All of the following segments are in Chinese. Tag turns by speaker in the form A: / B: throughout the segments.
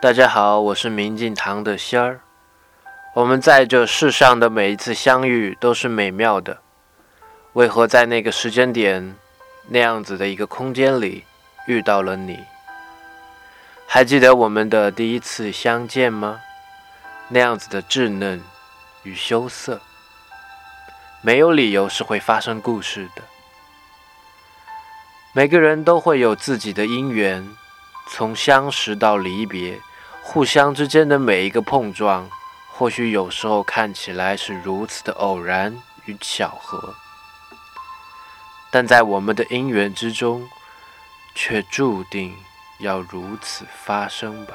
A: 大家好，我是明镜堂的仙儿。我们在这世上的每一次相遇都是美妙的，为何在那个时间点，那样子的一个空间里遇到了你？还记得我们的第一次相见吗？那样子的稚嫩与羞涩，没有理由是会发生故事的。每个人都会有自己的因缘，从相识到离别。互相之间的每一个碰撞，或许有时候看起来是如此的偶然与巧合，但在我们的因缘之中，却注定要如此发生吧。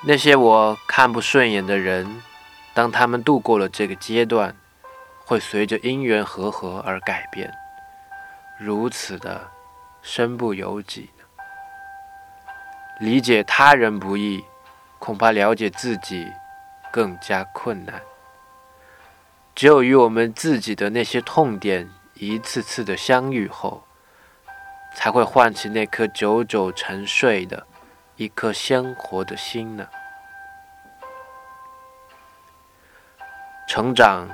A: 那些我看不顺眼的人，当他们度过了这个阶段，会随着因缘和合而改变，如此的身不由己。理解他人不易，恐怕了解自己更加困难。只有与我们自己的那些痛点一次次的相遇后，才会唤起那颗久久沉睡的一颗鲜活的心呢。成长，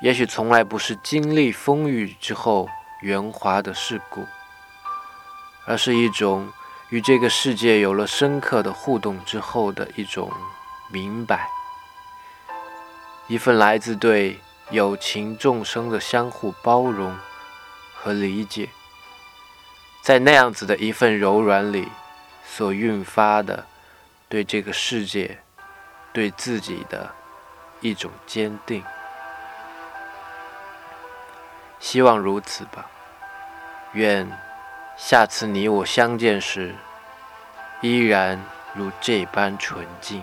A: 也许从来不是经历风雨之后圆滑的世故，而是一种。与这个世界有了深刻的互动之后的一种明白，一份来自对有情众生的相互包容和理解，在那样子的一份柔软里所蕴发的对这个世界、对自己的一种坚定，希望如此吧，愿。下次你我相见时，依然如这般纯净。